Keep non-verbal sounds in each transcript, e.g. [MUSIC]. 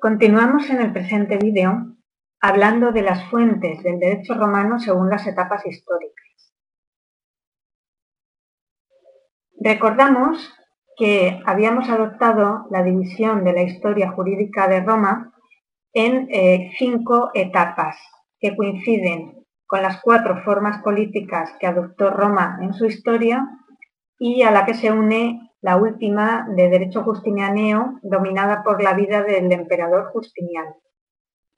Continuamos en el presente vídeo hablando de las fuentes del derecho romano según las etapas históricas. Recordamos que habíamos adoptado la división de la historia jurídica de Roma en eh, cinco etapas que coinciden con las cuatro formas políticas que adoptó Roma en su historia y a la que se une la última de derecho justinianeo, dominada por la vida del emperador Justiniano.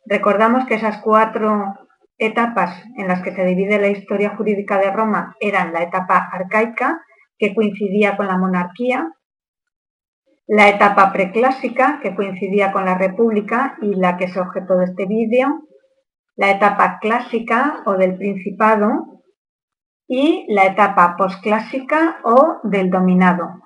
Recordamos que esas cuatro etapas en las que se divide la historia jurídica de Roma eran la etapa arcaica, que coincidía con la monarquía, la etapa preclásica, que coincidía con la república y la que se objetó de este vídeo, la etapa clásica o del principado y la etapa posclásica o del dominado,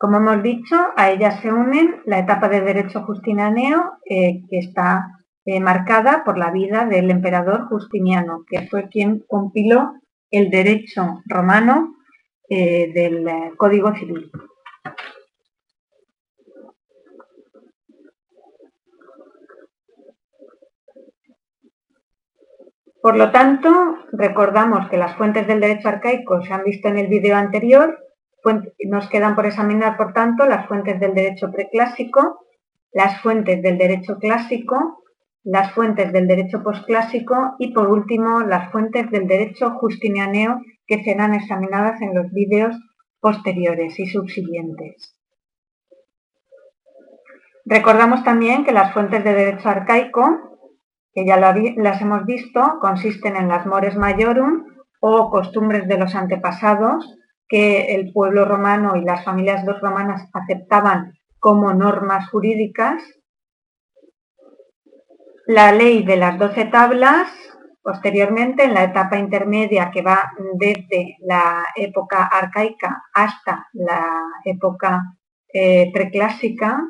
como hemos dicho, a ellas se unen la etapa de derecho justinianeo, eh, que está eh, marcada por la vida del emperador Justiniano, que fue quien compiló el derecho romano eh, del Código Civil. Por lo tanto, recordamos que las fuentes del derecho arcaico se han visto en el vídeo anterior nos quedan por examinar, por tanto, las fuentes del derecho preclásico, las fuentes del derecho clásico, las fuentes del derecho posclásico y, por último, las fuentes del derecho justinianeo que serán examinadas en los vídeos posteriores y subsiguientes. Recordamos también que las fuentes de derecho arcaico, que ya las hemos visto, consisten en las mores majorum o costumbres de los antepasados, que el pueblo romano y las familias dos romanas aceptaban como normas jurídicas. La ley de las doce tablas, posteriormente en la etapa intermedia que va desde la época arcaica hasta la época eh, preclásica,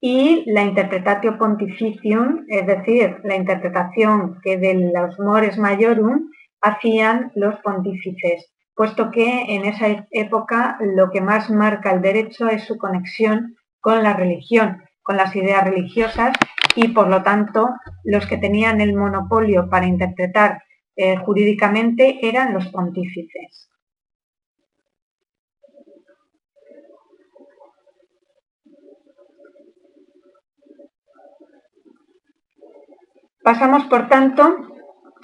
y la interpretatio pontificium, es decir, la interpretación que de los mores majorum hacían los pontífices puesto que en esa época lo que más marca el derecho es su conexión con la religión, con las ideas religiosas y por lo tanto los que tenían el monopolio para interpretar eh, jurídicamente eran los pontífices. Pasamos, por tanto,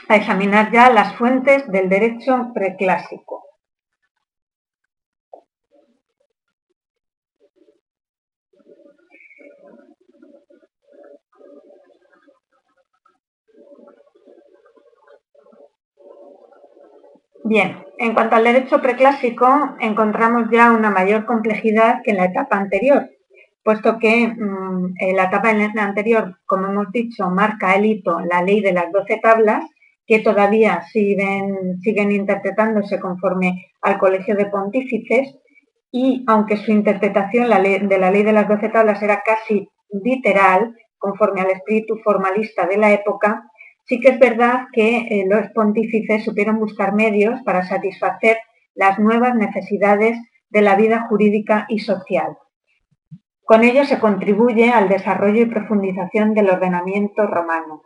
a examinar ya las fuentes del derecho preclásico. Bien, en cuanto al derecho preclásico, encontramos ya una mayor complejidad que en la etapa anterior, puesto que mm, en la etapa anterior, como hemos dicho, marca el hito la ley de las doce tablas, que todavía siguen, siguen interpretándose conforme al Colegio de Pontífices, y aunque su interpretación de la ley de las doce tablas era casi literal, conforme al espíritu formalista de la época, Sí que es verdad que eh, los pontífices supieron buscar medios para satisfacer las nuevas necesidades de la vida jurídica y social. Con ello se contribuye al desarrollo y profundización del ordenamiento romano.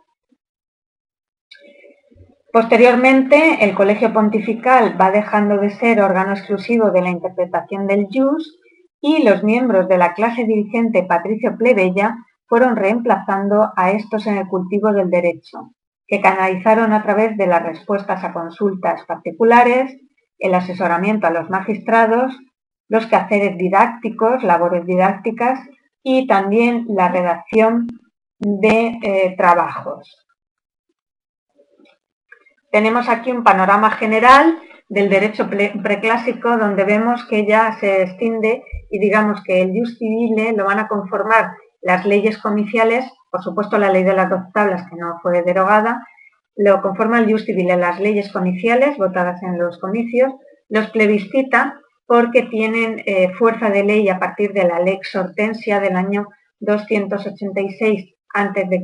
Posteriormente, el Colegio Pontifical va dejando de ser órgano exclusivo de la interpretación del jus y los miembros de la clase dirigente patricio-plebeya fueron reemplazando a estos en el cultivo del derecho que canalizaron a través de las respuestas a consultas particulares, el asesoramiento a los magistrados, los quehaceres didácticos, labores didácticas y también la redacción de eh, trabajos. Tenemos aquí un panorama general del derecho preclásico donde vemos que ya se extiende y digamos que el jus civile lo van a conformar las leyes comiciales por supuesto, la ley de las dos tablas, que no fue derogada, lo conforma el Just Civil, las leyes comiciales votadas en los comicios, los plebiscita porque tienen eh, fuerza de ley a partir de la Lex Hortensia del año 286 a.C.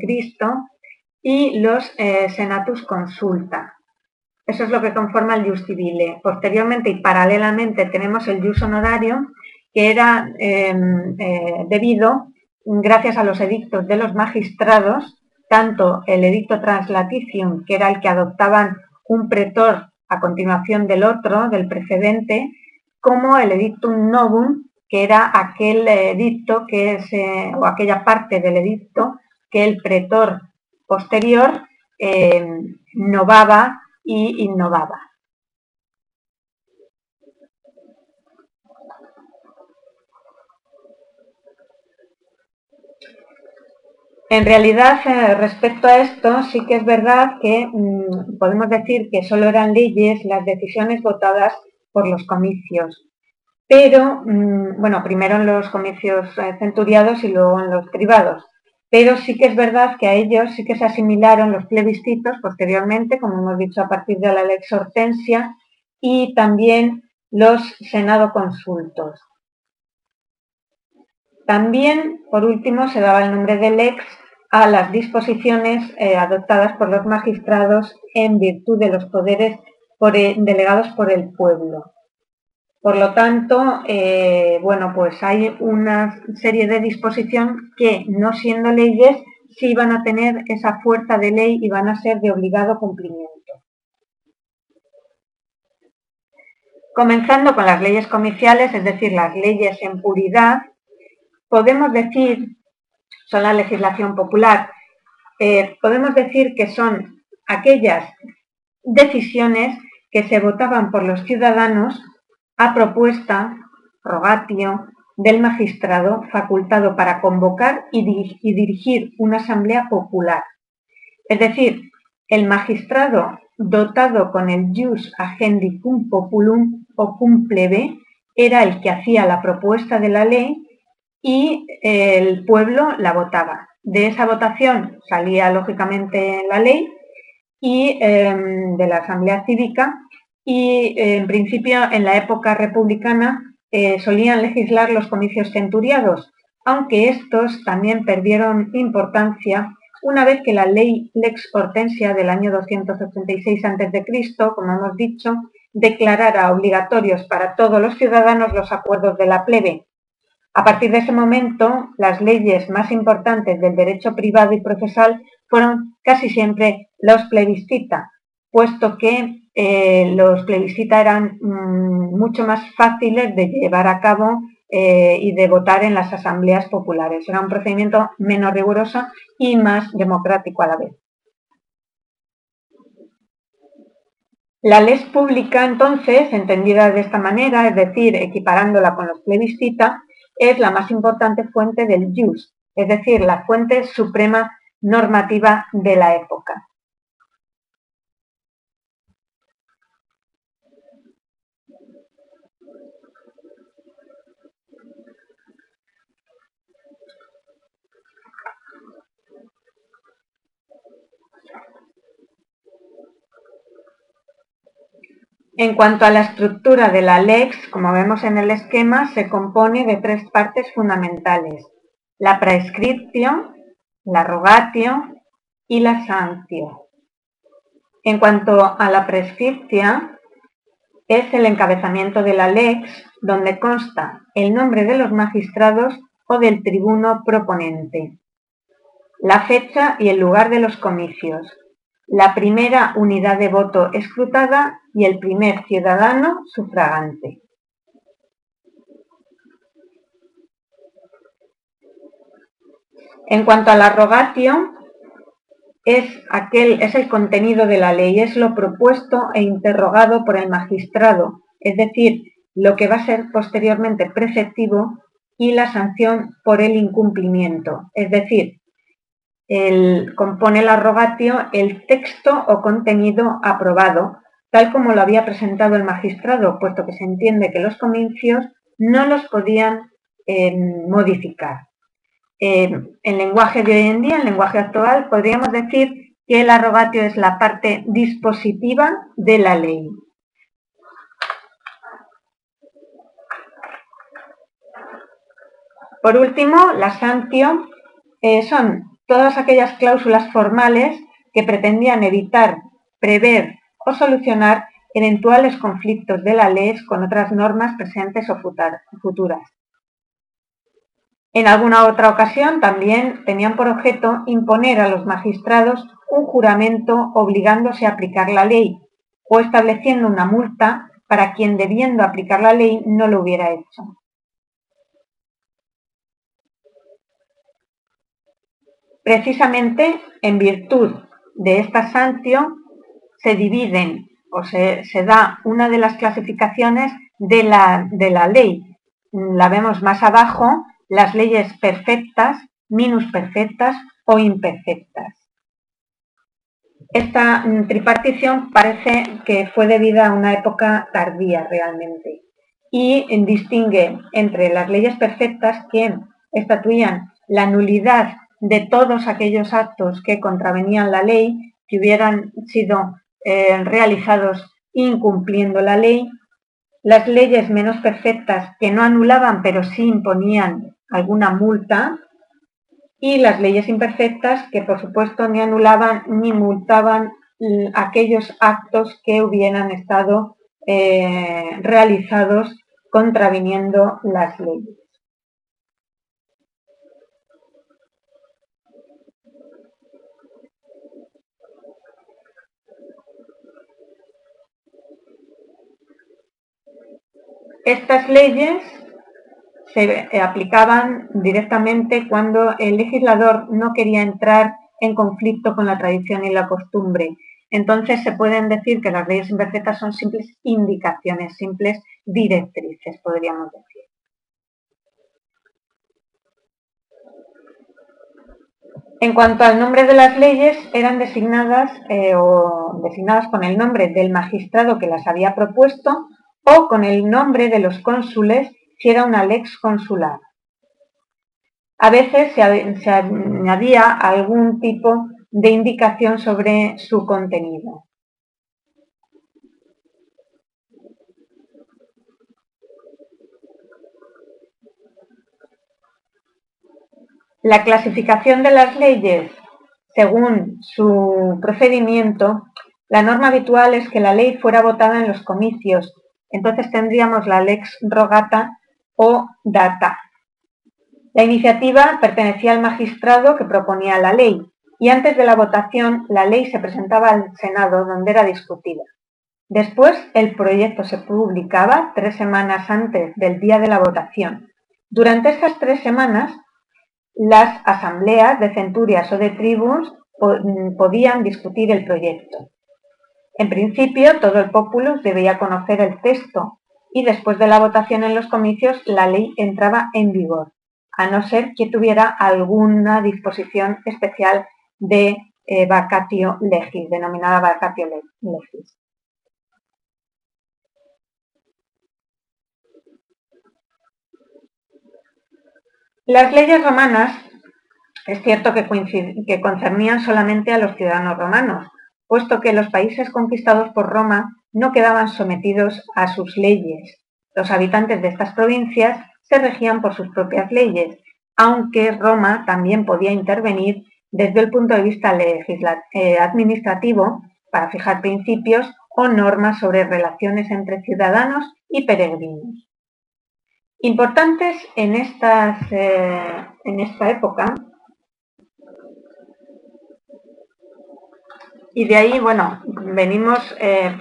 y los eh, Senatus consulta. Eso es lo que conforma el Just Civile. Posteriormente y paralelamente tenemos el Jus Honorario, que era em, eh, debido gracias a los edictos de los magistrados, tanto el edicto translaticium, que era el que adoptaban un pretor a continuación del otro, del precedente, como el edictum novum, que era aquel edicto que se, o aquella parte del edicto que el pretor posterior eh, novaba y innovaba. En realidad, eh, respecto a esto, sí que es verdad que mm, podemos decir que solo eran leyes las decisiones votadas por los comicios. Pero, mm, bueno, primero en los comicios eh, centuriados y luego en los privados. Pero sí que es verdad que a ellos sí que se asimilaron los plebiscitos posteriormente, como hemos dicho, a partir de la lex hortensia y también los senado consultos. También, por último, se daba el nombre de lex a las disposiciones eh, adoptadas por los magistrados en virtud de los poderes eh, delegados por el pueblo. Por lo tanto, eh, bueno, pues hay una serie de disposiciones que, no siendo leyes, sí van a tener esa fuerza de ley y van a ser de obligado cumplimiento. Comenzando con las leyes comiciales, es decir, las leyes en puridad, podemos decir, son la legislación popular, eh, podemos decir que son aquellas decisiones que se votaban por los ciudadanos a propuesta, rogatio, del magistrado facultado para convocar y, dirigir una asamblea popular. Es decir, el magistrado dotado con el jus agendi cum populum o cum plebe era el que hacía la propuesta de la ley y el pueblo la votaba. De esa votación salía lógicamente la ley y em, de la Asamblea Cívica y en principio en la época republicana eh, solían legislar los comicios centuriados, aunque estos también perdieron importancia una vez que la ley Lex Hortensia del año 286 a.C., como hemos dicho, declarara obligatorios para todos los ciudadanos los acuerdos de la plebe, a partir de ese momento, las leyes más importantes del derecho privado y procesal fueron casi siempre los plebiscita, puesto que eh, los plebiscita eran mm, mucho más fáciles de llevar a cabo eh, y de votar en las asambleas populares. Era un procedimiento menos riguroso y más democrático a la vez. La ley pública, entonces, entendida de esta manera, es decir, equiparándola con los plebiscita, es la más importante fuente del jus, es decir, la fuente suprema normativa de la época. En cuanto a la estructura de la lex, como vemos en el esquema, se compone de tres partes fundamentales. La prescriptio, la rogatio y la sanktio. En cuanto a la prescriptia, es el encabezamiento de la lex, donde consta el nombre de los magistrados o del tribuno proponente, la fecha y el lugar de los comicios, la primera unidad de voto escrutada y el primer ciudadano sufragante. En cuanto a la rogatio, es, aquel, es el contenido de la ley, es lo propuesto e interrogado por el magistrado, es decir, lo que va a ser posteriormente preceptivo y la sanción por el incumplimiento, es decir, el, compone el arrogatio el texto o contenido aprobado, tal como lo había presentado el magistrado, puesto que se entiende que los comicios no los podían eh, modificar. Eh, en lenguaje de hoy en día, en lenguaje actual, podríamos decir que el arrogatio es la parte dispositiva de la ley. Por último, la santio eh, son todas aquellas cláusulas formales que pretendían evitar, prever o solucionar eventuales conflictos de la ley con otras normas presentes o futuras. En alguna otra ocasión también tenían por objeto imponer a los magistrados un juramento obligándose a aplicar la ley o estableciendo una multa para quien debiendo aplicar la ley no lo hubiera hecho. Precisamente en virtud de esta sanción se dividen o se, da una de las clasificaciones de la, de la ley. La vemos más abajo, las leyes perfectas, perfectas o imperfectas. Esta tripartición parece que fue debida a una época tardía realmente y distingue entre las leyes perfectas que estatuían la nulidad de todos aquellos actos que contravenían la ley, que hubieran sido eh, realizados incumpliendo la ley, las leyes menos perfectas que no anulaban pero sí imponían alguna multa, y las leyes imperfectas que por supuesto ni anulaban ni multaban mm, aquellos actos que hubieran estado eh, realizados contraviniendo las leyes. Estas leyes se eh, aplicaban directamente cuando el legislador no quería entrar en conflicto con la tradición y la costumbre. Entonces se pueden decir que las leyes imperfectas son simples indicaciones, simples directrices, podríamos decir. En cuanto al nombre de las leyes, eran designadas eh, o designadas con el nombre del magistrado que las había propuesto o con el nombre de los cónsules si era una lex consular. A veces se, añadía algún tipo de indicación sobre su contenido. La clasificación de las leyes según su procedimiento, la norma habitual es que la ley fuera votada en los comicios. Entonces tendríamos la lex rogata o data. La iniciativa pertenecía al magistrado que proponía la ley y antes de la votación la ley se presentaba al Senado donde era discutida. Después el proyecto se publicaba tres semanas antes del día de la votación. Durante estas tres semanas las asambleas de centurias o de tribus podían discutir el proyecto. En principio, todo el populus debía conocer el texto y después de la votación en los comicios la ley entraba en vigor, a no ser que tuviera alguna disposición especial de eh, vacatio legis, denominada vacatio legis. Las leyes romanas es cierto que, que concernían solamente a los ciudadanos romanos, puesto que los países conquistados por Roma no quedaban sometidos a sus leyes. Los habitantes de estas provincias se regían por sus propias leyes, aunque Roma también podía intervenir desde el punto de vista eh, administrativo para fijar principios o normas sobre relaciones entre ciudadanos y peregrinos. Importantes en, eh, en esta época y de ahí, bueno, venimos, eh,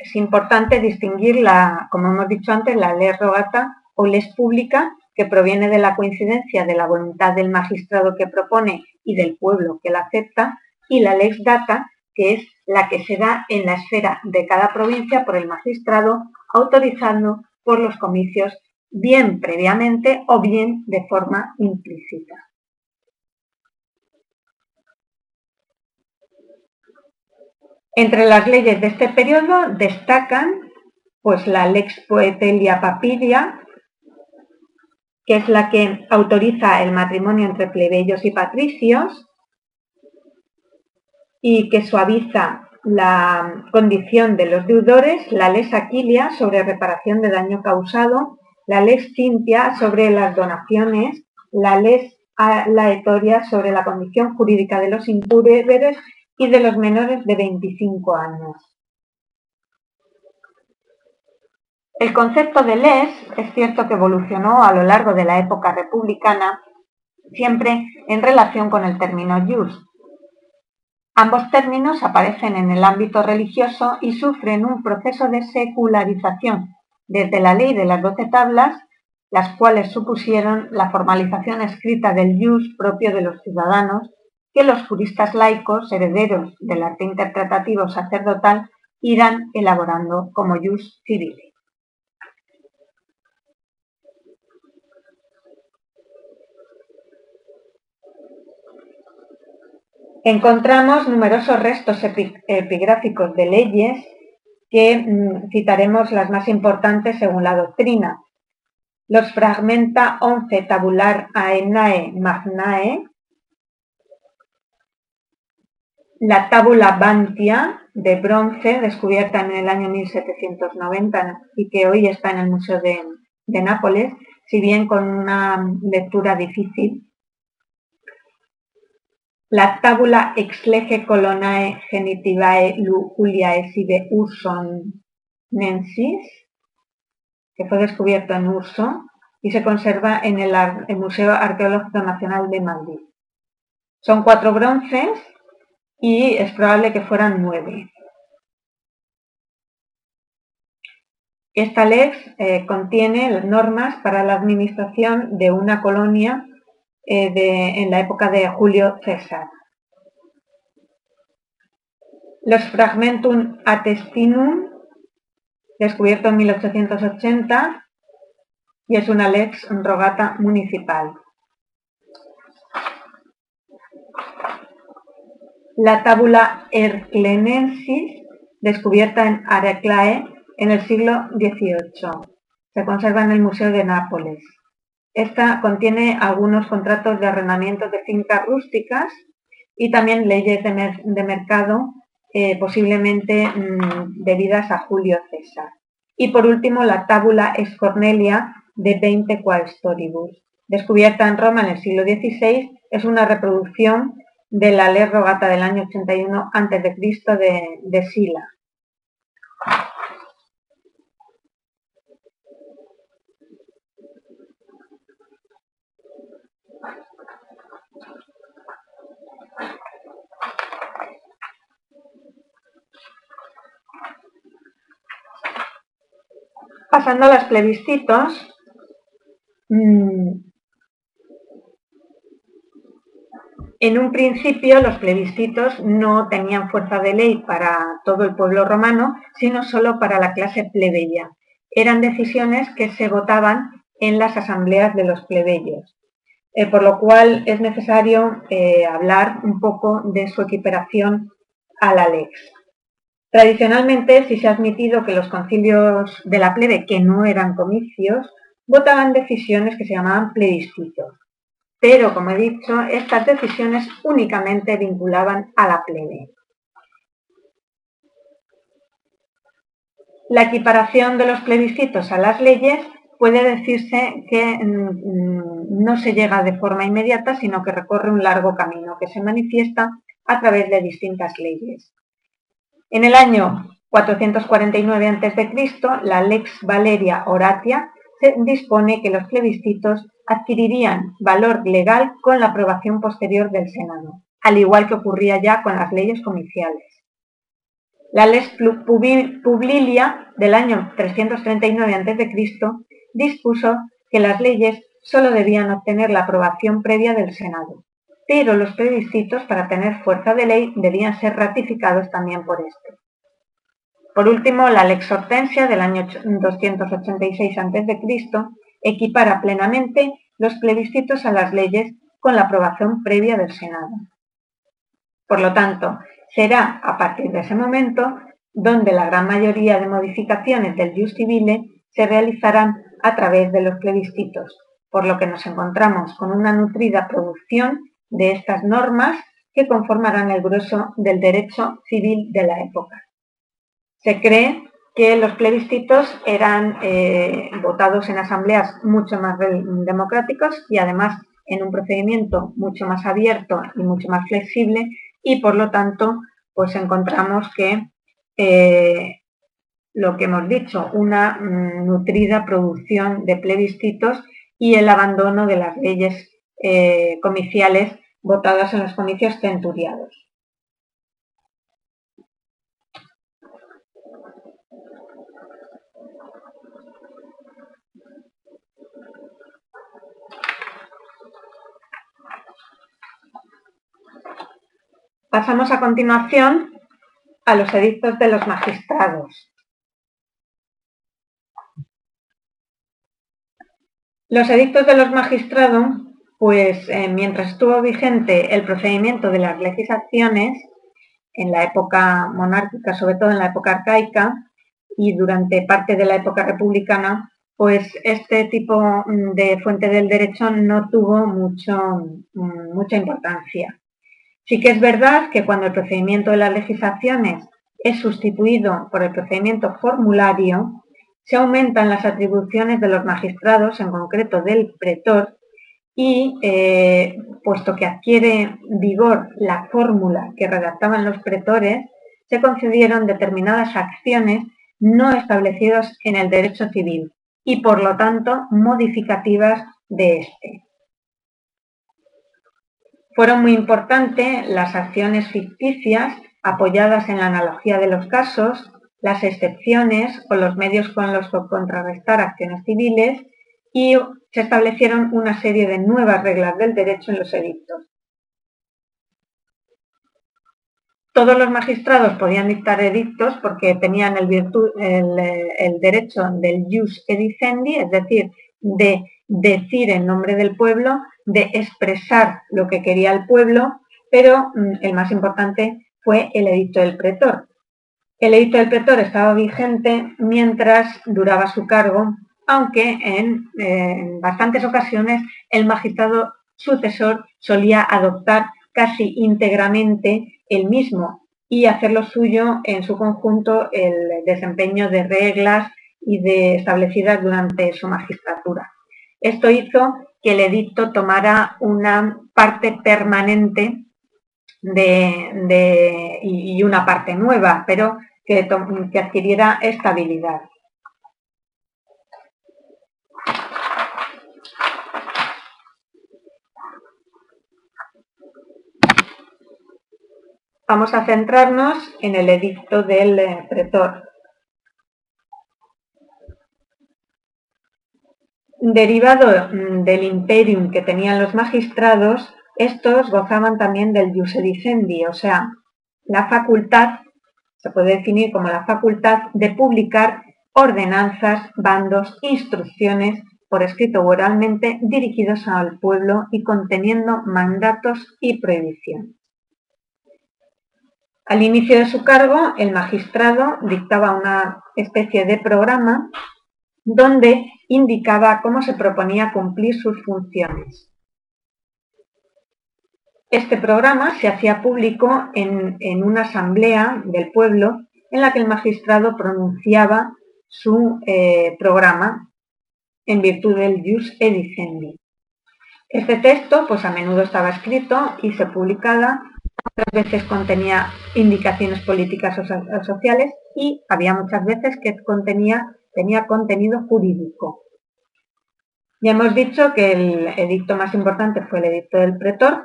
es importante distinguir, la, como hemos dicho antes, la ley rogata o les pública, que proviene de la coincidencia de la voluntad del magistrado que propone y del pueblo que la acepta, y la lex data, que es la que se da en la esfera de cada provincia por el magistrado, autorizando por los comicios bien previamente o bien de forma implícita. Entre las leyes de este periodo destacan pues, la Lex Poetelia Papiria, que es la que autoriza el matrimonio entre plebeyos y patricios y que suaviza la condición de los deudores, la Lex Aquilia sobre reparación de daño causado, la Lex Cintia sobre las donaciones, la Lex Laetoria sobre la condición jurídica de los impuberes y de los menores de 25 años. El concepto de les es cierto que evolucionó a lo largo de la época republicana, siempre en relación con el término jus. Ambos términos aparecen en el ámbito religioso y sufren un proceso de secularización desde la ley de las doce tablas, las cuales supusieron la formalización escrita del jus propio de los ciudadanos que los juristas laicos, herederos del arte interpretativo sacerdotal, irán elaborando como jus civile. encontramos numerosos restos epigráficos de leyes que mm, citaremos las más importantes según la doctrina. Los fragmenta 11 tabular aenae magnae, la tábula Bantia de bronce, descubierta en el año 1790 y que hoy está en el Museo de, Nápoles, si bien con una lectura difícil, la tabula ex lege colonae genitivae Juliae sive urson nensis, que fue descubierto en Urso y se conserva en el, Museo Arqueológico Nacional de Madrid. Son cuatro bronces y es probable que fueran nueve. Esta lex eh, contiene normas para la administración de una colonia eh, en la época de Julio César. Los Fragmentum Attestinum, descubierto en 1880, y es una lex rogata municipal. La tábula Erclenensis, descubierta en Areclae en el siglo XVIII. Se conserva en el Museo de Nápoles. Esta contiene algunos contratos de arrendamiento de fincas rústicas y también leyes de, mercado eh, posiblemente mm, debidas a Julio César. Y por último, la tábula Escornelia de 20 Quaestoribus, descubierta en Roma en el siglo XVI, es una reproducción de la ley rogata del año 81 a.C. de, de Sila. Pasando a los plebiscitos, mm, en un principio los plebiscitos no tenían fuerza de ley para todo el pueblo romano, sino solo para la clase plebeya. Eran decisiones que se votaban en las asambleas de los plebeyos, eh, por lo cual es necesario eh, hablar un poco de su equiparación a la lex. Tradicionalmente sí se ha admitido que los concilios de la plebe, que no eran comicios, votaban decisiones que se llamaban plebiscitos. Pero, como he dicho, estas decisiones únicamente vinculaban a la plebe. La equiparación de los plebiscitos a las leyes puede decirse que mm, no se llega de forma inmediata, sino que recorre un largo camino que se manifiesta a través de distintas leyes. En el año 449 a.C., la Lex Valeria Horatia dispone que los plebiscitos adquirirían valor legal con la aprobación posterior del Senado, al igual que ocurría ya con las leyes comiciales. La Lex Publilia del año 339 a.C. dispuso que las leyes solo debían obtener la aprobación previa del Senado, pero los plebiscitos para tener fuerza de ley debían ser ratificados también por este. Por último, la Lex Hortensia del año 286 a.C. equipara plenamente los plebiscitos a las leyes con la aprobación previa del Senado. Por lo tanto, será a partir de ese momento donde la gran mayoría de modificaciones del Jus Civile se realizarán a través de los plebiscitos, por lo que nos encontramos con una nutrida producción de estas normas que conformarán el grueso del derecho civil de la época. Se cree que los plebiscitos eran eh, votados en asambleas mucho más democráticos y además en un procedimiento mucho más abierto y mucho más flexible y por lo tanto pues encontramos que eh, lo que hemos dicho, una mm, nutrida producción de plebiscitos y el abandono de las leyes eh, comiciales votadas en los comicios centuriados. Pasamos a continuación a los edictos de los magistrados. Los edictos de los magistrados, pues eh, mientras estuvo vigente el procedimiento de las legislaciones, en la época monárquica, sobre todo en la época arcaica, y durante parte de la época republicana, pues este tipo de fuente del derecho no tuvo mucho, mm, mucha importancia. Sí que es verdad que cuando el procedimiento de las legislaciones es sustituido por el procedimiento formulario, se aumentan las atribuciones de los magistrados, en concreto del pretor, y eh, puesto que adquiere vigor la fórmula que redactaban los pretores, se concedieron determinadas acciones no establecidas en el derecho civil y por lo tanto modificativas de este. Fueron muy importantes las acciones ficticias apoyadas en la analogía de los casos, las excepciones o los medios con los que contrarrestar acciones civiles y se establecieron una serie de nuevas reglas del derecho en los edictos. Todos los magistrados podían dictar edictos porque tenían el, el derecho del jus edicendi, es decir, de decir en nombre del pueblo, de expresar lo que quería el pueblo, pero mm, el más importante fue el edicto del pretor. El edicto del pretor estaba vigente mientras duraba su cargo, aunque en, en bastantes ocasiones el magistrado sucesor solía adoptar casi íntegramente el mismo y hacerlo suyo en su conjunto el desempeño de reglas y de establecidas durante su magistratura. Esto hizo que el edicto tomara una parte permanente y una parte nueva, pero que, que adquiriera estabilidad. Vamos a centrarnos en el edicto del pretor. Derivado mm, del imperium que tenían los magistrados, estos gozaban también del jus edicendi, o sea, la facultad, se puede definir como la facultad de publicar ordenanzas, bandos, instrucciones por escrito o oralmente dirigidos al pueblo y conteniendo mandatos y prohibiciones. Al inicio de su cargo, el magistrado dictaba una especie de programa donde indicaba cómo se proponía cumplir sus funciones. Este programa se hacía público en, una asamblea del pueblo en la que el magistrado pronunciaba su eh, programa en virtud del jus edicendi. Este texto, pues a menudo estaba escrito y se publicaba, otras veces contenía indicaciones políticas o sociales y había muchas veces que contenía tenía contenido jurídico. Ya hemos dicho que el edicto más importante fue el edicto del pretor,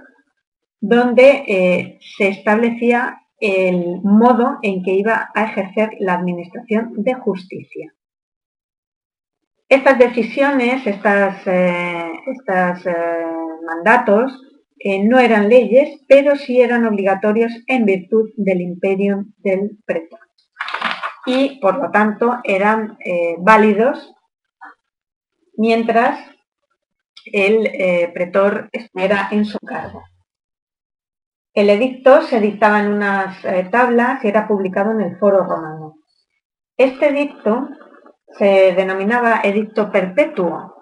donde eh, se establecía el modo en que iba a ejercer la administración de justicia. Estas decisiones, estos eh, eh, mandatos, no eran leyes, pero sí eran obligatorios en virtud del imperio del pretor y por lo tanto eran eh, válidos mientras el eh, pretor estuviera en su cargo. El edicto se dictaba en unas eh, tablas y era publicado en el foro romano. Este edicto se denominaba edicto perpetuo,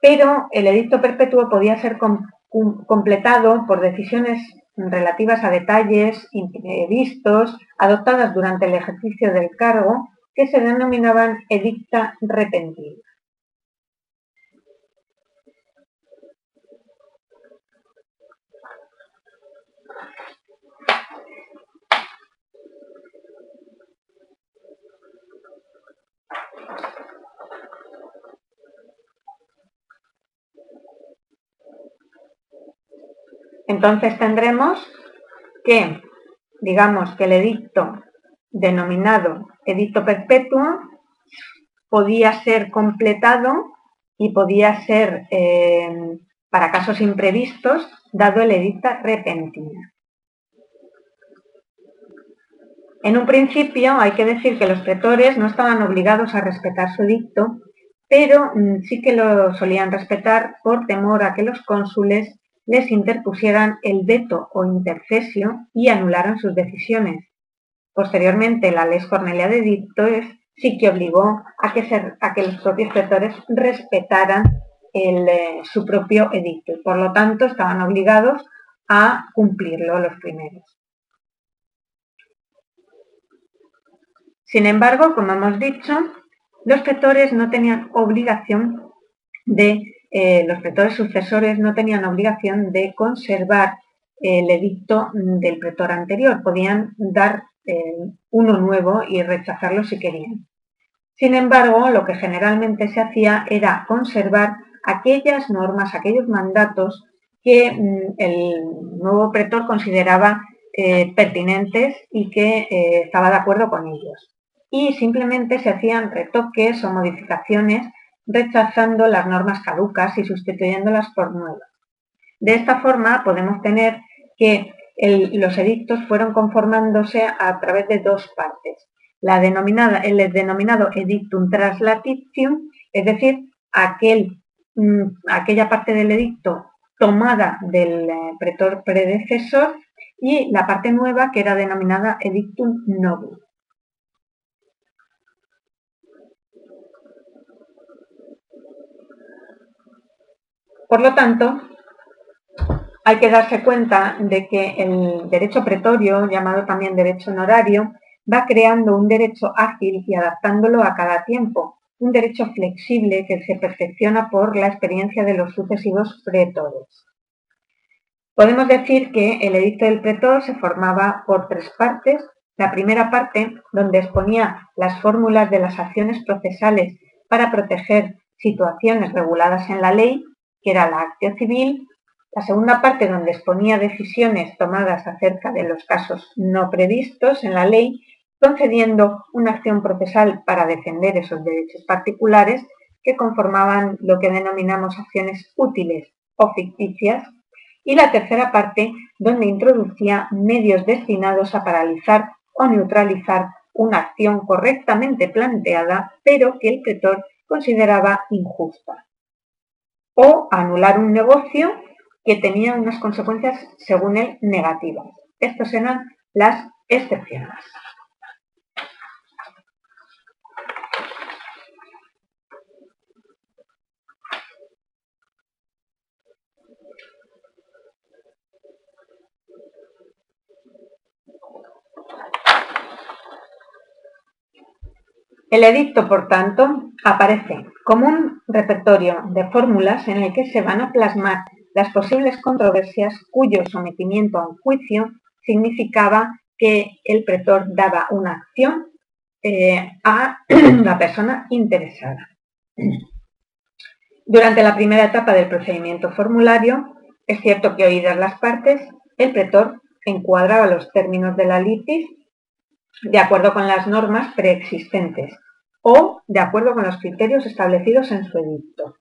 pero el edicto perpetuo podía ser completado por decisiones relativas a detalles imprevistos adoptadas durante el ejercicio del cargo que se denominaban edicta repentina. Entonces tendremos que, digamos que el edicto denominado edicto perpetuo podía ser completado y podía ser eh, para casos imprevistos dado el edicto repentina. En un principio hay que decir que los pretores no estaban obligados a respetar su edicto, pero mm, sí que lo solían respetar por temor a que los cónsules les interpusieran el veto o intercesio y anularan sus decisiones. Posteriormente, la ley Cornelia de Edictos sí que obligó a que, los propios pretores respetaran eh, su propio edicto y por lo tanto estaban obligados a cumplirlo los primeros. Sin embargo, como hemos dicho, los pretores no tenían obligación de, eh, los pretores sucesores no tenían obligación de conservar el edicto del pretor anterior, podían dar eh, uno nuevo y rechazarlo si querían. Sin embargo, lo que generalmente se hacía era conservar aquellas normas, aquellos mandatos que mm, el nuevo pretor consideraba eh, pertinentes y que estaba de acuerdo con ellos y simplemente se hacían retoques o modificaciones rechazando las normas caducas y sustituyéndolas por nuevas. De esta forma podemos tener que los edictos fueron conformándose a través de dos partes. La denominada, el denominado edictum translatitium, es decir, aquel, mm, aquella parte del edicto tomada del eh, pretor predecesor y la parte nueva que era denominada edictum novum. Por lo tanto, hay que darse cuenta de que el derecho pretorio, llamado también derecho honorario, va creando un derecho ágil y adaptándolo a cada tiempo, un derecho flexible que se perfecciona por la experiencia de los sucesivos pretores. Podemos decir que el edicto del pretor se formaba por tres partes. La primera parte, donde exponía las fórmulas de las acciones procesales para proteger situaciones reguladas en la ley, era la acción civil, la segunda parte donde exponía decisiones tomadas acerca de los casos no previstos en la ley, concediendo una acción procesal para defender esos derechos particulares que conformaban lo que denominamos acciones útiles o ficticias, y la tercera parte donde introducía medios destinados a paralizar o neutralizar una acción correctamente planteada, pero que el pretor consideraba injusta o anular un negocio que tenía unas consecuencias, según él, negativas. Estas eran las excepciones. El edicto, por tanto, aparece como un repertorio de fórmulas en el que se van a plasmar las posibles controversias cuyo sometimiento a un juicio significaba que el pretor daba una acción eh, a [CLEARS THROAT] la persona interesada. Durante la primera etapa del procedimiento formulario, es cierto que oídas las partes, el pretor encuadraba los términos de la litis de acuerdo con las normas preexistentes o de acuerdo con los criterios establecidos en su edicto.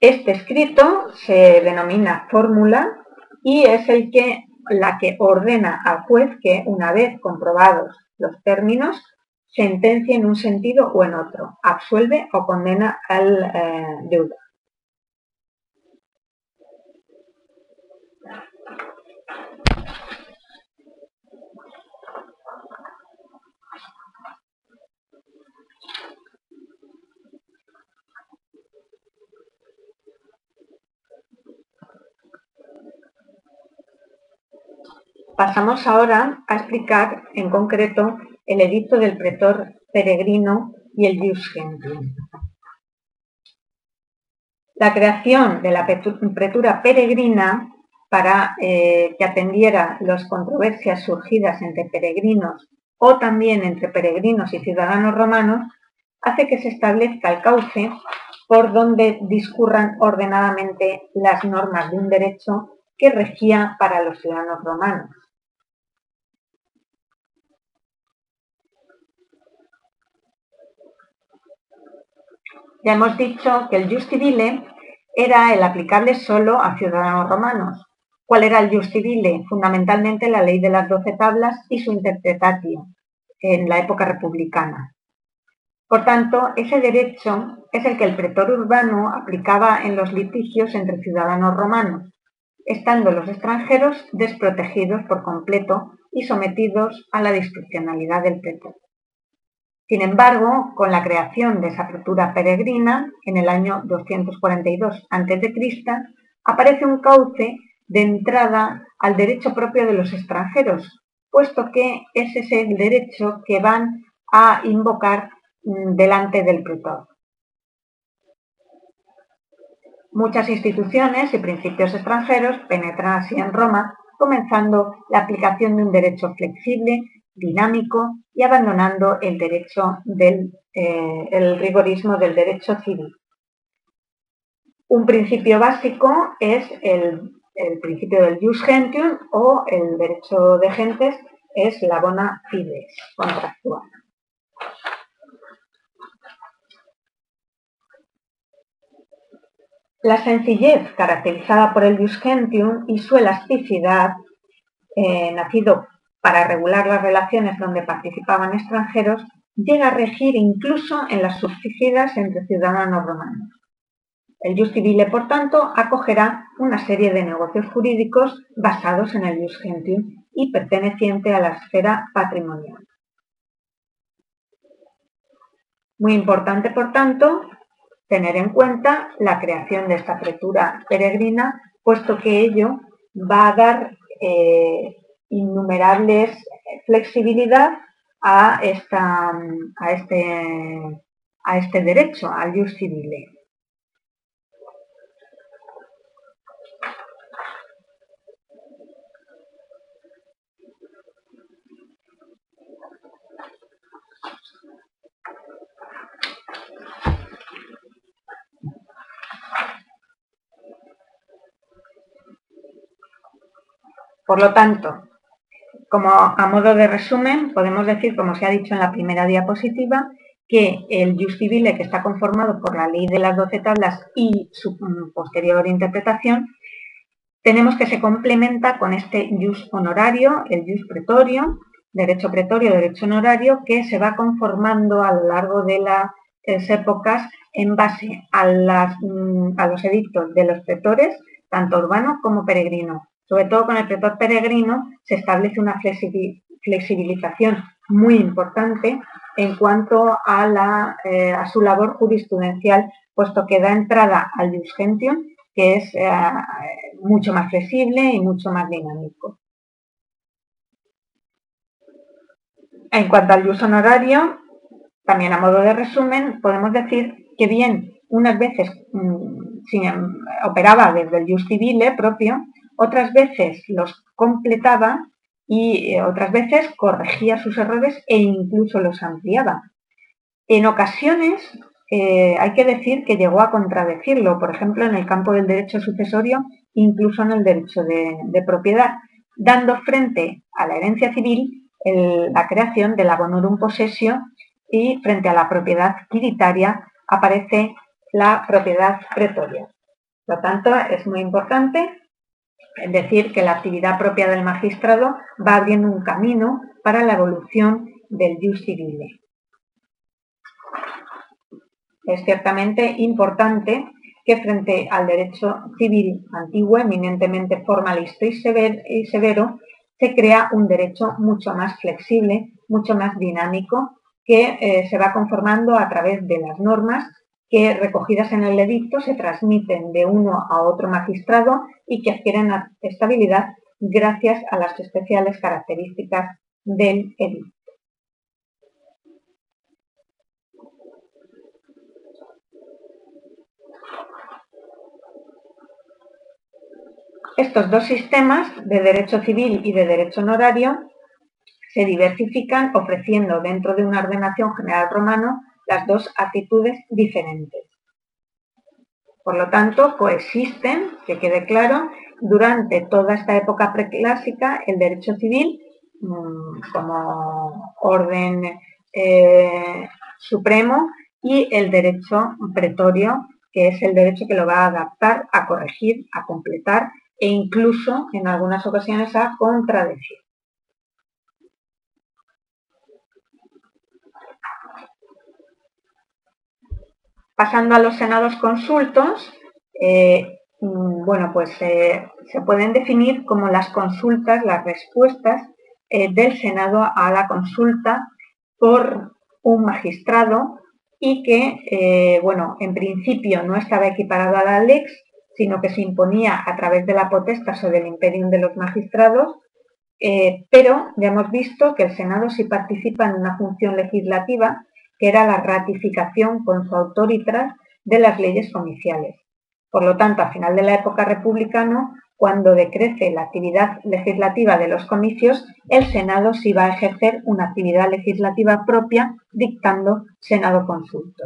Este escrito se denomina fórmula y es el que, la que ordena al juez que, una vez comprobados los términos, sentencia en un sentido o en otro, absuelve o condena al eh, deudor. Pasamos ahora a explicar en concreto el edicto del pretor peregrino y el Ius La creación de la pretura peregrina para eh, que atendiera las controversias surgidas entre peregrinos o también entre peregrinos y ciudadanos romanos hace que se establezca el cauce por donde discurran ordenadamente las normas de un derecho que regía para los ciudadanos romanos. Ya hemos dicho que el justivile era el aplicable solo a ciudadanos romanos. ¿Cuál era el justivile? Fundamentalmente la ley de las doce tablas y su interpretatio en la época republicana. Por tanto, ese derecho es el que el pretor urbano aplicaba en los litigios entre ciudadanos romanos, estando los extranjeros desprotegidos por completo y sometidos a la discrecionalidad del pretor. Sin embargo, con la creación de esa apertura peregrina, en el año 242 a.C., aparece un cauce de entrada al derecho propio de los extranjeros, puesto que ese es el derecho que van a invocar mm, delante del pretor. Muchas instituciones y principios extranjeros penetran así en Roma, comenzando la aplicación de un derecho flexible dinámico y abandonando el derecho del eh, rigorismo del derecho civil. Un principio básico es el, principio del jus gentium o el derecho de gentes es la bona fides contractual. La sencillez caracterizada por el jus gentium y su elasticidad, eh, nacido para regular las relaciones donde participaban extranjeros, llega a regir incluso en las subsidias entre ciudadanos romanos. El Jus Civile, por tanto, acogerá una serie de negocios jurídicos basados en el Jus Gentium y perteneciente a la esfera patrimonial. Muy importante, por tanto, tener en cuenta la creación de esta apertura peregrina, puesto que ello va a dar eh, innumerables flexibilidad a, esta, a, este, a este derecho, al jus civile. Por lo tanto, como a modo de resumen, podemos decir, como se ha dicho en la primera diapositiva, que el jus civile, que está conformado por la ley de las doce tablas y su mm, posterior interpretación, tenemos que se complementa con este jus honorario, el jus pretorio, derecho pretorio, derecho honorario, que se va conformando a lo largo de las épocas en base a, mm, a los edictos de los pretores, tanto urbanos como peregrinos, sobre todo con el pretor peregrino, se establece una flexibilización muy importante en cuanto a, eh, su labor jurisprudencial, puesto que da entrada al jus gentium, que es eh, mucho más flexible y mucho más dinámico. En cuanto al jus honorario, también a modo de resumen, podemos decir que bien unas veces mm, operaba desde el jus civile propio, otras veces los completaba y eh, otras veces corregía sus errores e incluso los ampliaba. En ocasiones eh, hay que decir que llegó a contradecirlo, por ejemplo, en el campo del derecho sucesorio, incluso en el derecho de, propiedad, dando frente a la herencia civil la creación de la bonorum possessio y frente a la propiedad quiritaria aparece la propiedad pretoria. Por lo tanto, es muy importante es decir, que la actividad propia del magistrado va abriendo un camino para la evolución del jus civile. Es ciertamente importante que frente al derecho civil antiguo, eminentemente formalista y severo, se crea un derecho mucho más flexible, mucho más dinámico, que eh, se va conformando a través de las normas que recogidas en el edicto se transmiten de uno a otro magistrado y que adquieren estabilidad gracias a las especiales características del edicto. Estos dos sistemas de derecho civil y de derecho honorario se diversifican ofreciendo dentro de una ordenación general romano las dos actitudes diferentes. Por lo tanto, coexisten, que quede claro, durante toda esta época preclásica el derecho civil mm, como orden eh, supremo y el derecho pretorio, que es el derecho que lo va a adaptar, a corregir, a completar e incluso en algunas ocasiones a contradecir. Pasando a los senados consultos, eh, mm, bueno, pues eh, se pueden definir como las consultas, las respuestas eh, del Senado a la consulta por un magistrado y que, bueno, en principio no estaba equiparado a la lex, sino que se imponía a través de la potestas o del imperium de los magistrados, pero ya hemos visto que el Senado sí participa en una función legislativa que era la ratificación con su autoritras de las leyes comiciales. Por lo tanto, a final de la época republicana, cuando decrece la actividad legislativa de los comicios, el Senado sí va a ejercer una actividad legislativa propia, dictando Senado consulto.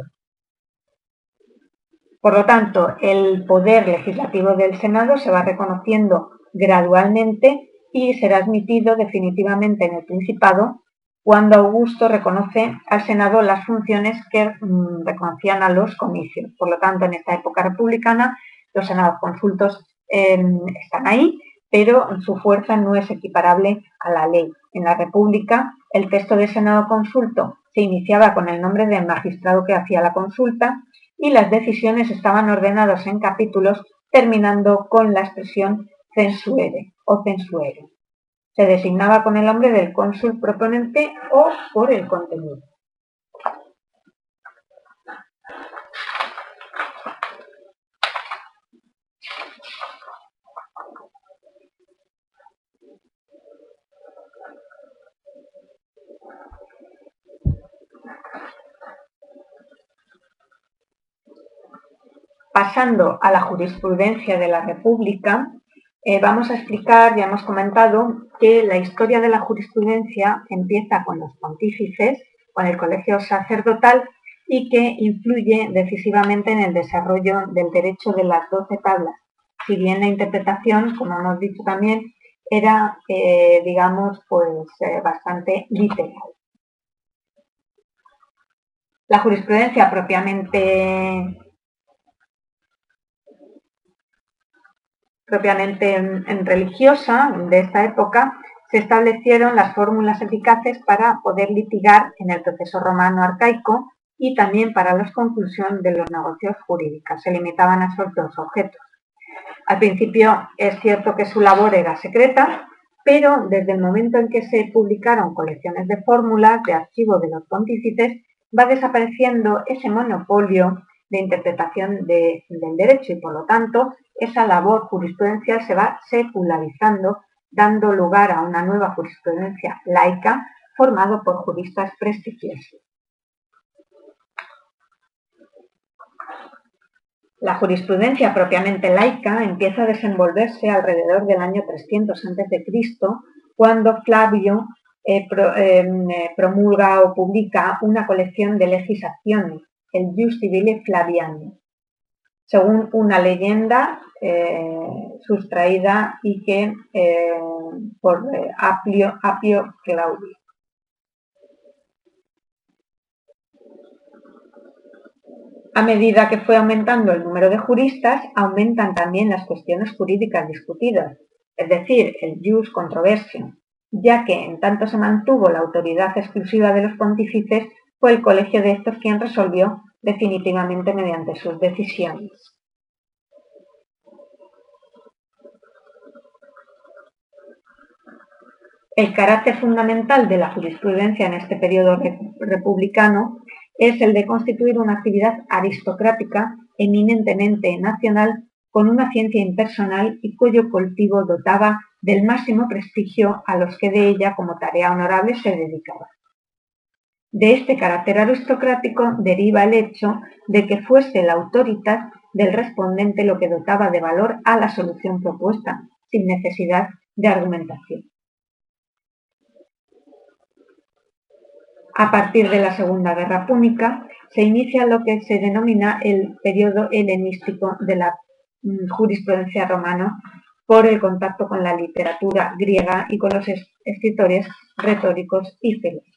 Por lo tanto, el poder legislativo del Senado se va reconociendo gradualmente y será admitido definitivamente en el Principado cuando Augusto reconoce al Senado las funciones que mm, reconocían a los comicios. Por lo tanto, en esta época republicana, los senados consultos em, están ahí, pero su fuerza no es equiparable a la ley. En la República, el texto de Senado consulto se iniciaba con el nombre del magistrado que hacía la consulta y las decisiones estaban ordenadas en capítulos terminando con la expresión censuere o censuere se designaba con el nombre del cónsul proponente o por el contenido. Pasando a la jurisprudencia de la República, eh, vamos a explicar, ya hemos comentado, que la historia de la jurisprudencia empieza con los pontífices, con el colegio sacerdotal y que influye decisivamente en el desarrollo del derecho de las doce tablas. Si bien la interpretación, como hemos dicho también, era, eh, digamos, pues eh, bastante literal. La jurisprudencia propiamente propiamente en, religiosa de esta época, se establecieron las fórmulas eficaces para poder litigar en el proceso romano arcaico y también para la conclusión de los negocios jurídicos. Se limitaban a esos dos objetos. Al principio es cierto que su labor era secreta, pero desde el momento en que se publicaron colecciones de fórmulas de archivo de los pontífices, va desapareciendo ese monopolio de interpretación del derecho y por lo tanto esa labor jurisprudencial se va secularizando, dando lugar a una nueva jurisprudencia laica formado por juristas prestigiosos. La jurisprudencia propiamente laica empieza a desenvolverse alrededor del año 300 a.C., cuando Flavio eh, em, eh, promulga o publica una colección de legislaciones, el Jus Civile Flaviani, según una leyenda eh, sustraída y que eh, por eh, Apio, Apio Claudio. A medida que fue aumentando el número de juristas, aumentan también las cuestiones jurídicas discutidas, es decir, el jus controversio, ya que en tanto se mantuvo la autoridad exclusiva de los pontífices, fue el colegio de estos quien resolvió definitivamente mediante sus decisiones. El carácter fundamental de la jurisprudencia en este periodo republicano es el de constituir una actividad aristocrática eminentemente nacional con una ciencia impersonal y cuyo cultivo dotaba del máximo prestigio a los que de ella como tarea honorable se dedicaban. De este carácter aristocrático deriva el hecho de que fuese la autoridad del respondente lo que dotaba de valor a la solución propuesta, sin necesidad de argumentación. A partir de la Segunda Guerra Púnica se inicia lo que se denomina el periodo helenístico de la mm, jurisprudencia romana por el contacto con la literatura griega y con los escritores retóricos y filósofos.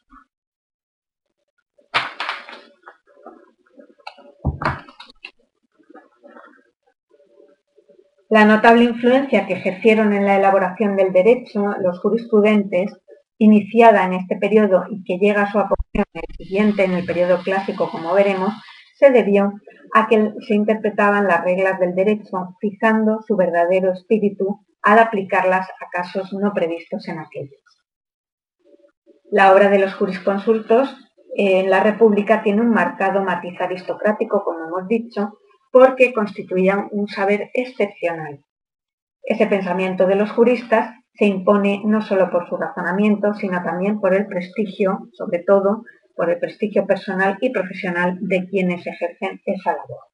La notable influencia que ejercieron en la elaboración del derecho los jurisprudentes, iniciada en este periodo y que llega a su apogeo en el siguiente, en el periodo clásico, como veremos, se debió a que se interpretaban las reglas del derecho fijando su verdadero espíritu al aplicarlas a casos no previstos en aquellos. La obra de los jurisconsultos en la República tiene un marcado matiz aristocrático, como hemos dicho, porque constituían un saber excepcional. Ese pensamiento de los juristas se impone no solo por su razonamiento, sino también por el prestigio, sobre todo por el prestigio personal y profesional de quienes ejercen esa labor.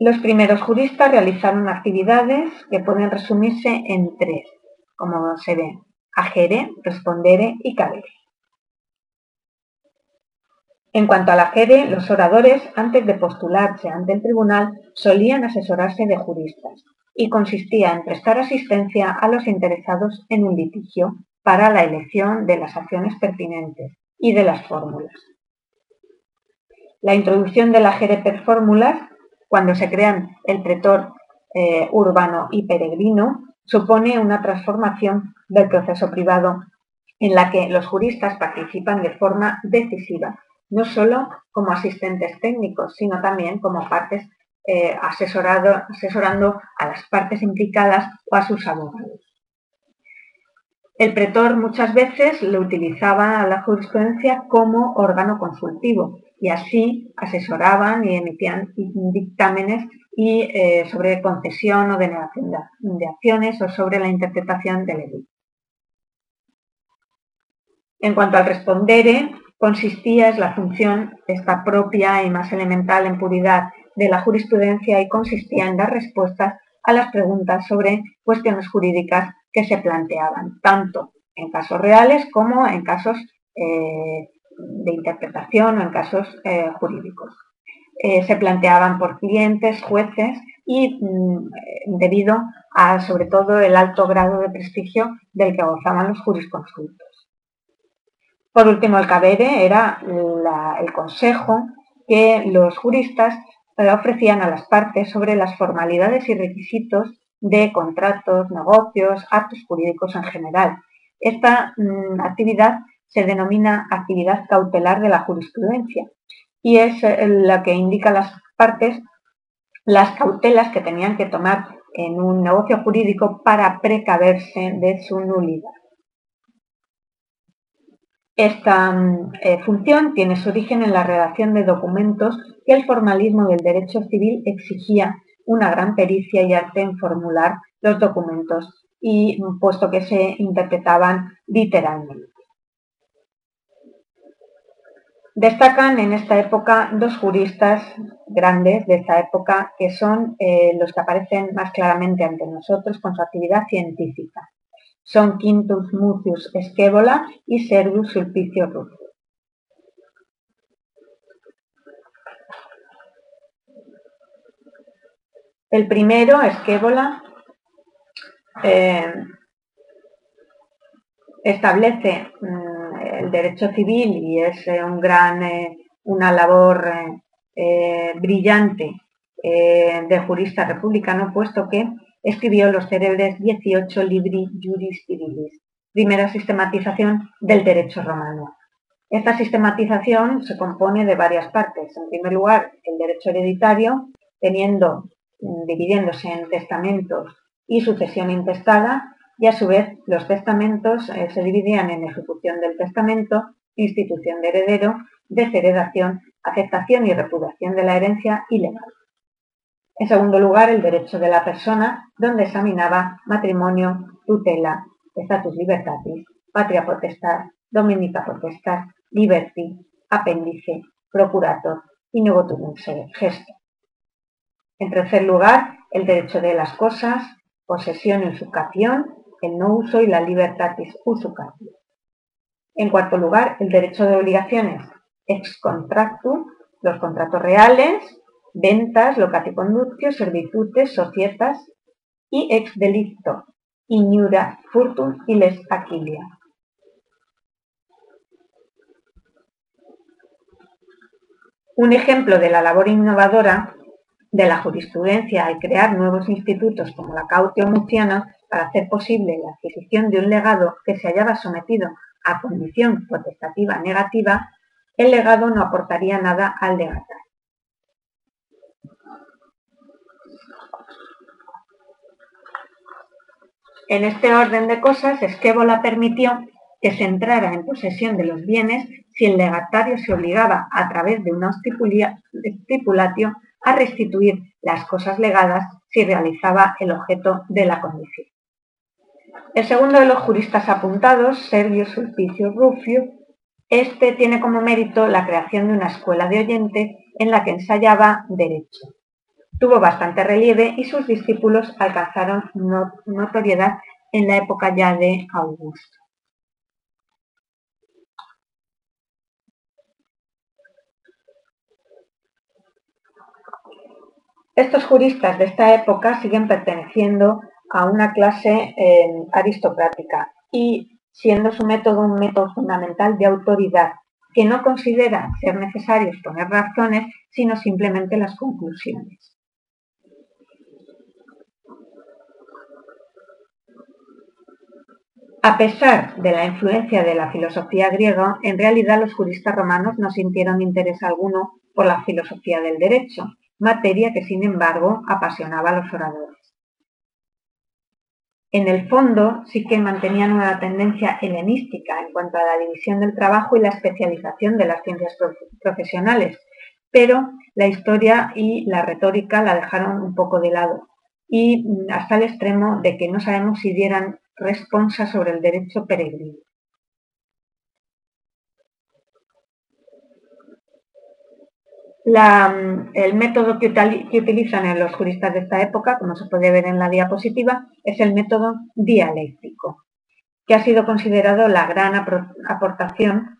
Los primeros juristas realizaron actividades que pueden resumirse en tres, como se ve, agere, respondere y cadere. En cuanto a la jere, los oradores, antes de postularse ante el tribunal, solían asesorarse de juristas y consistía en prestar asistencia a los interesados en un litigio para la elección de las acciones pertinentes y de las fórmulas. La introducción de la jere per fórmulas, cuando se crean el pretor eh, urbano y peregrino, supone una transformación del proceso privado en la que los juristas participan de forma decisiva no solo como asistentes técnicos, sino también como partes eh, asesorando a las partes implicadas o a sus abogados. El pretor muchas veces lo utilizaba a la jurisprudencia como órgano consultivo y así asesoraban y emitían dictámenes y, eh, sobre concesión o denegación de, acciones o sobre la interpretación del edicto. En cuanto al respondere, consistía es la función, esta propia y más elemental en puridad de la jurisprudencia y consistía en dar respuestas a las preguntas sobre cuestiones jurídicas que se planteaban, tanto en casos reales como en casos eh, de interpretación o en casos eh, jurídicos. Eh, se planteaban por clientes, jueces y mm, debido a sobre todo el alto grado de prestigio del que gozaban los jurisconsultos. Por último, el cabere era el consejo que los juristas eh, ofrecían a las partes sobre las formalidades y requisitos de contratos, negocios, actos jurídicos en general. Esta mm, actividad se denomina actividad cautelar de la jurisprudencia y es eh, la que indica a las partes las cautelas que tenían que tomar en un negocio jurídico para precaverse de su nulidad. Esta mm, eh, función tiene su origen en la redacción de documentos que el formalismo del derecho civil exigía una gran pericia y arte en formular los documentos y mm, puesto que se interpretaban literalmente. Destacan en esta época dos juristas grandes de esta época que son eh, los que aparecen más claramente ante nosotros con su actividad científica son Quintus Mucius Esquébola y Servus Sulpicio Rufo. El primero, Esquébola, eh, establece mm, el derecho civil y es eh, un gran, eh, una labor brillante de jurista republicano, puesto que escribió los célebres 18 Libri Juris Civilis, primera sistematización del derecho romano. Esta sistematización se compone de varias partes. En primer lugar, el derecho hereditario, teniendo, mm, dividiéndose en testamentos y sucesión intestada, y a su vez los testamentos eh, se dividían en ejecución del testamento, institución de heredero, desheredación, aceptación y repudiación de la herencia y. En segundo lugar, el derecho de la persona, donde examinaba matrimonio, tutela, status libertatis, patria potestad, dominica potestad, liberty, apéndice, procurator y negotum gesto. En tercer lugar, el derecho de las cosas, posesión y usucación, el no uso y la libertatis usucación. En cuarto lugar, el derecho de obligaciones ex contractu, los contratos reales, ventas, locatio servitudes, societas y ex delicto, ignura furtum y les aquilia. Un ejemplo de la labor innovadora de la jurisprudencia al crear nuevos institutos como la cautio murciana para hacer posible la adquisición de un legado que se hallaba sometido a condición potestativa negativa, el legado no aportaría nada al legatario. En este orden de cosas, Esquébola permitió que se entrara en posesión de los bienes si el legatario se obligaba a través de una estipulatio a restituir las cosas legadas si realizaba el objeto de la condición. El segundo de los juristas apuntados, Sergio Sulpicio Rufio, este tiene como mérito la creación de una escuela de oyentes en la que ensayaba derecho. Tuvo bastante relieve y sus discípulos alcanzaron notoriedad en la época ya de Augusto. Estos juristas de esta época siguen perteneciendo a una clase eh, aristocrática y siendo su método un método fundamental de autoridad que no considera ser necesario exponer razones, sino simplemente las conclusiones. A pesar de la influencia de la filosofía griega, en realidad los juristas romanos no sintieron interés alguno por la filosofía del derecho, materia que sin embargo apasionaba a los oradores. En el fondo sí que mantenían una tendencia helenística en cuanto a la división del trabajo y la especialización de las ciencias profesionales, pero la historia y la retórica la dejaron un poco de lado y mm, hasta el extremo de que no sabemos si dieran responsa sobre el derecho peregrino. Mm, el método que, utilizan los juristas de esta época, como se puede ver en la diapositiva, es el método dialéctico, que ha sido considerado la gran aportación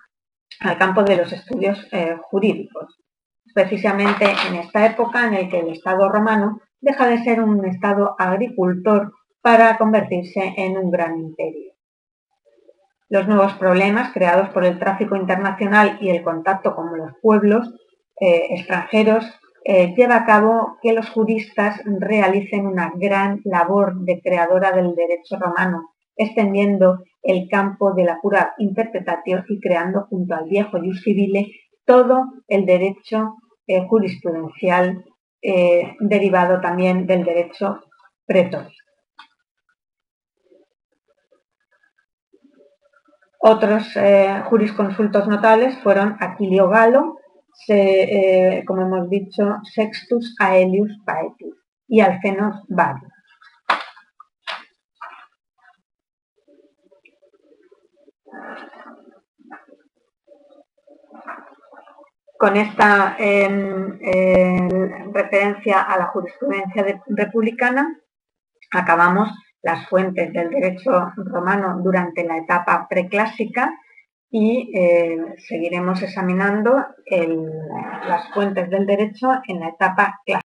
al campo de los estudios eh, jurídicos, precisamente en esta época en la que el Estado romano deja de ser un Estado agricultor para convertirse en un gran imperio. Los nuevos problemas creados por el tráfico internacional y el contacto con los pueblos eh, extranjeros eh, lleva a cabo que los juristas realicen una gran labor de creadora del derecho romano, extendiendo el campo de la pura interpretación y creando junto al viejo jus civile todo el derecho eh, jurisprudencial derivado también del derecho pretórico. Otros eh, jurisconsultos notables fueron Aquilio Galo, eh, como hemos dicho, Sextus Aelius Paetus y Alfenos Varius. Con esta em, referencia a la jurisprudencia republicana, acabamos las fuentes del derecho romano durante la etapa preclásica y eh, seguiremos examinando las fuentes del derecho en la etapa clásica.